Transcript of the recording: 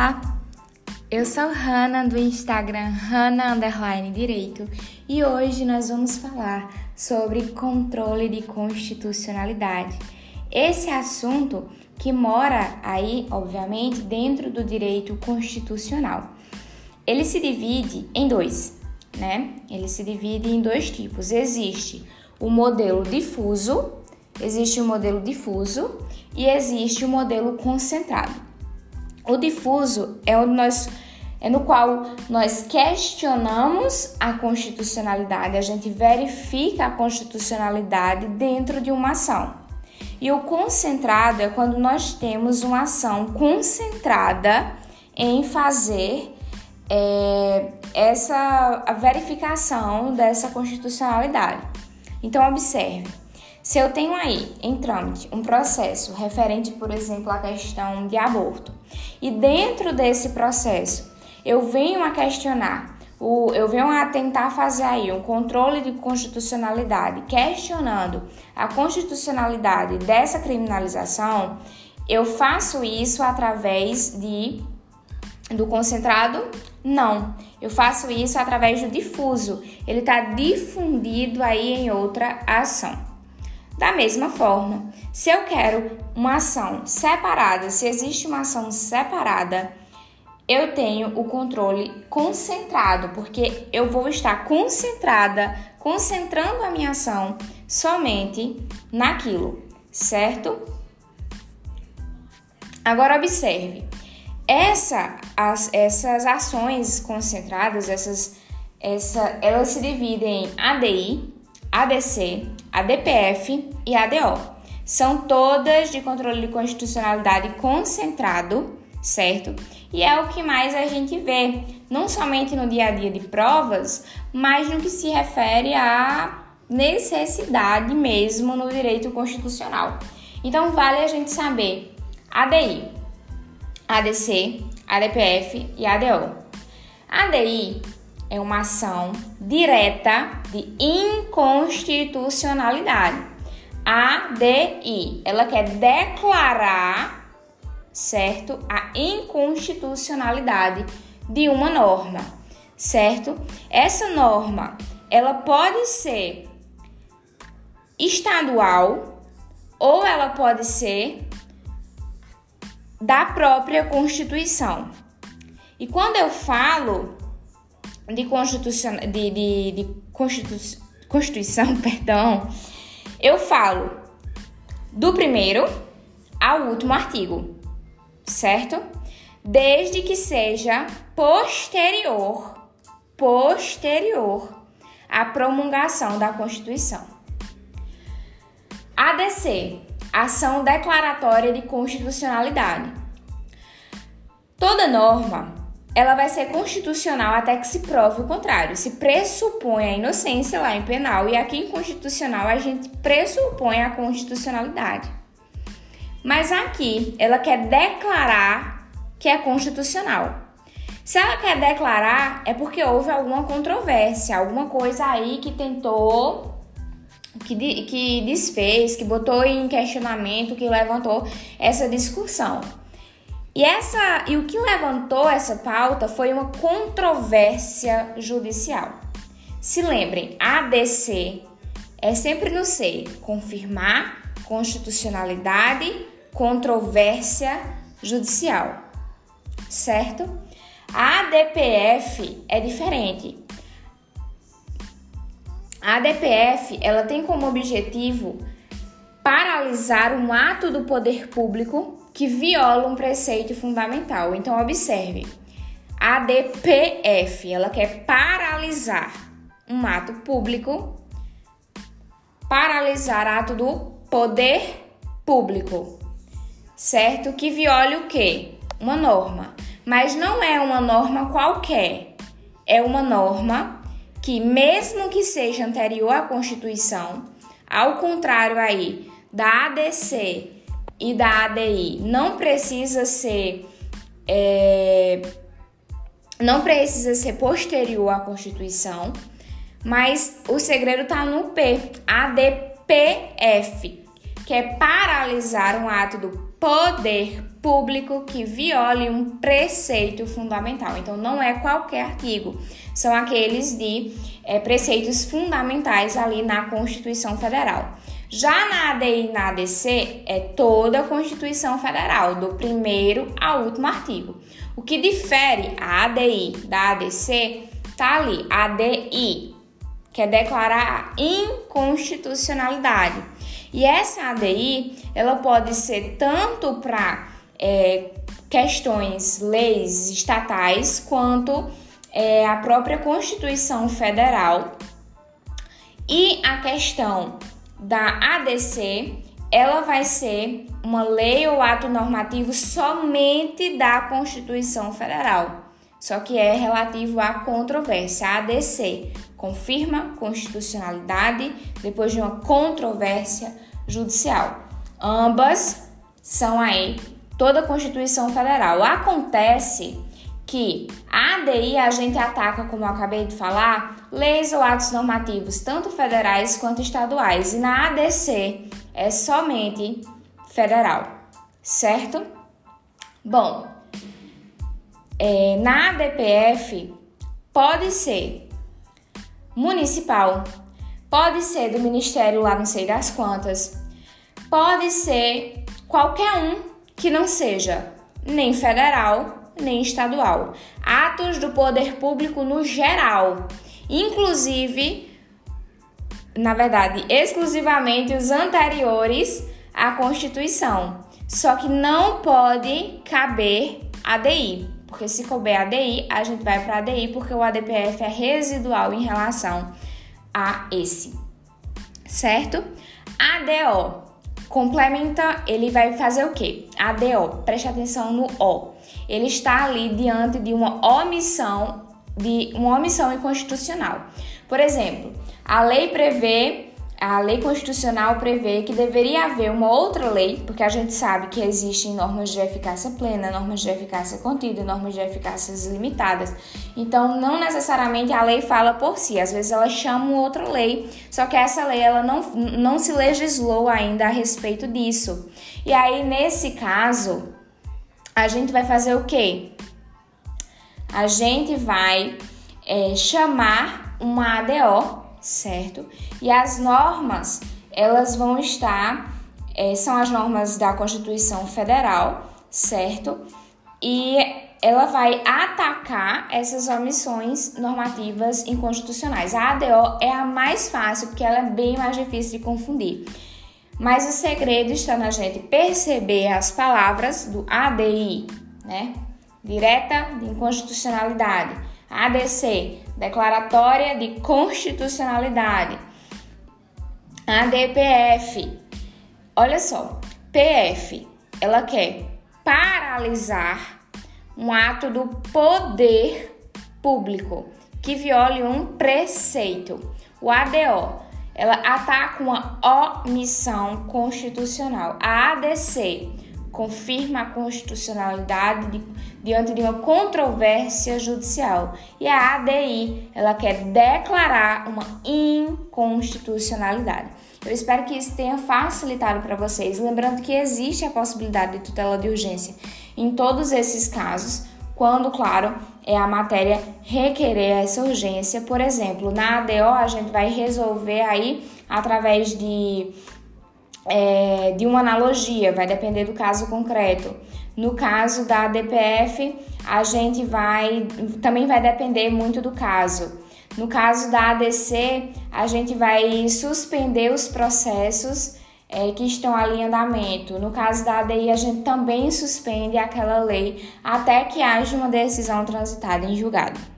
Olá, eu sou Hanna do Instagram Hanna Underline Direito e hoje nós vamos falar sobre controle de constitucionalidade. Esse assunto que mora aí, obviamente, dentro do direito constitucional. Ele se divide em dois, né? Ele se divide em dois tipos. Existe o modelo difuso, existe o modelo difuso e existe o modelo concentrado. O difuso é onde nós é no qual nós questionamos a constitucionalidade, a gente verifica a constitucionalidade dentro de uma ação. E o concentrado é quando nós temos uma ação concentrada em fazer é, essa a verificação dessa constitucionalidade. Então observe, se eu tenho aí em trâmite um processo referente, por exemplo, à questão de aborto, e dentro desse processo eu venho a questionar, eu venho a tentar fazer aí um controle de constitucionalidade, questionando a constitucionalidade dessa criminalização, eu faço isso através de do concentrado? Não. Eu faço isso através do difuso. Ele está difundido aí em outra ação. Da mesma forma, se eu quero uma ação separada, se existe uma ação separada, eu tenho o controle concentrado, porque eu vou estar concentrada, concentrando a minha ação somente naquilo, certo? Agora observe, essa, as, essas ações concentradas, essas, essa, elas se dividem em ADI, ADC, ADPF e ADO. São todas de controle de constitucionalidade concentrado, certo? E é o que mais a gente vê, não somente no dia a dia de provas, mas no que se refere à necessidade mesmo no direito constitucional. Então vale a gente saber ADI, ADC, ADPF e ADO. ADI é uma ação direta de inconstitucionalidade. ADI, ela quer declarar, certo, a inconstitucionalidade de uma norma, certo? Essa norma, ela pode ser estadual ou ela pode ser da própria Constituição. E quando eu falo de, constituição, de, de, de constitu, Constituição, perdão, eu falo do primeiro ao último artigo, certo? Desde que seja posterior, posterior à promulgação da Constituição. ADC, ação declaratória de constitucionalidade. Toda norma ela vai ser constitucional até que se prove o contrário. Se pressupõe a inocência lá em penal e aqui em constitucional a gente pressupõe a constitucionalidade. Mas aqui ela quer declarar que é constitucional. Se ela quer declarar, é porque houve alguma controvérsia, alguma coisa aí que tentou, que, que desfez, que botou em questionamento, que levantou essa discussão. E, essa, e o que levantou essa pauta foi uma controvérsia judicial. Se lembrem, ADC é sempre no C, confirmar constitucionalidade, controvérsia judicial, certo? A ADPF é diferente. A ADPF, ela tem como objetivo paralisar um ato do poder público que viola um preceito fundamental. Então, observe. A DPF, ela quer paralisar um ato público, paralisar ato do poder público, certo? Que viole o quê? Uma norma. Mas não é uma norma qualquer. É uma norma que, mesmo que seja anterior à Constituição, ao contrário aí da ADC e da ADI não precisa ser é, não precisa ser posterior à Constituição, mas o segredo está no P, ADPF, que é paralisar um ato do poder público que viole um preceito fundamental. Então, não é qualquer artigo, são aqueles de é, preceitos fundamentais ali na Constituição Federal. Já na ADI e na ADC é toda a Constituição Federal, do primeiro ao último artigo. O que difere a ADI da ADC tá ali, ADI, que é declarar a inconstitucionalidade. E essa ADI, ela pode ser tanto para é, questões, leis estatais, quanto é, a própria Constituição Federal. E a questão da ADC, ela vai ser uma lei ou ato normativo somente da Constituição Federal. Só que é relativo à controvérsia. A ADC confirma constitucionalidade depois de uma controvérsia judicial. Ambas são aí toda a Constituição Federal. Acontece que a ADI a gente ataca, como eu acabei de falar, leis ou atos normativos, tanto federais quanto estaduais, e na ADC é somente federal, certo? Bom, é, na ADPF pode ser municipal, pode ser do ministério lá não sei das quantas, pode ser qualquer um que não seja nem federal nem estadual. Atos do poder público no geral, inclusive, na verdade, exclusivamente os anteriores à Constituição. Só que não pode caber ADI, porque se couber ADI, a gente vai para ADI porque o ADPF é residual em relação a esse. Certo? ADO complementa, ele vai fazer o quê? ADO, preste atenção no O ele está ali diante de uma omissão, de uma omissão inconstitucional. Por exemplo, a lei prevê a lei constitucional prevê que deveria haver uma outra lei, porque a gente sabe que existem normas de eficácia plena, normas de eficácia contida, normas de eficácia limitadas. Então, não necessariamente a lei fala por si, às vezes ela chama outra lei, só que essa lei ela não, não se legislou ainda a respeito disso. E aí, nesse caso, a gente vai fazer o quê? A gente vai é, chamar uma ADO, certo? E as normas, elas vão estar, é, são as normas da Constituição Federal, certo? E ela vai atacar essas omissões normativas inconstitucionais. A ADO é a mais fácil porque ela é bem mais difícil de confundir. Mas o segredo está na gente perceber as palavras do ADI, né? Direta de inconstitucionalidade. ADC, declaratória de constitucionalidade. ADPF. Olha só, PF, ela quer paralisar um ato do poder público que viole um preceito. O ADO ela ataca uma omissão constitucional. A ADC confirma a constitucionalidade de, diante de uma controvérsia judicial. E a ADI, ela quer declarar uma inconstitucionalidade. Eu espero que isso tenha facilitado para vocês, lembrando que existe a possibilidade de tutela de urgência em todos esses casos, quando, claro, é a matéria requerer essa urgência. Por exemplo, na ADO a gente vai resolver aí através de, é, de uma analogia, vai depender do caso concreto. No caso da DPF, a gente vai também vai depender muito do caso. No caso da ADC, a gente vai suspender os processos é, que estão ali em andamento. No caso da ADI, a gente também suspende aquela lei até que haja uma decisão transitada em julgado.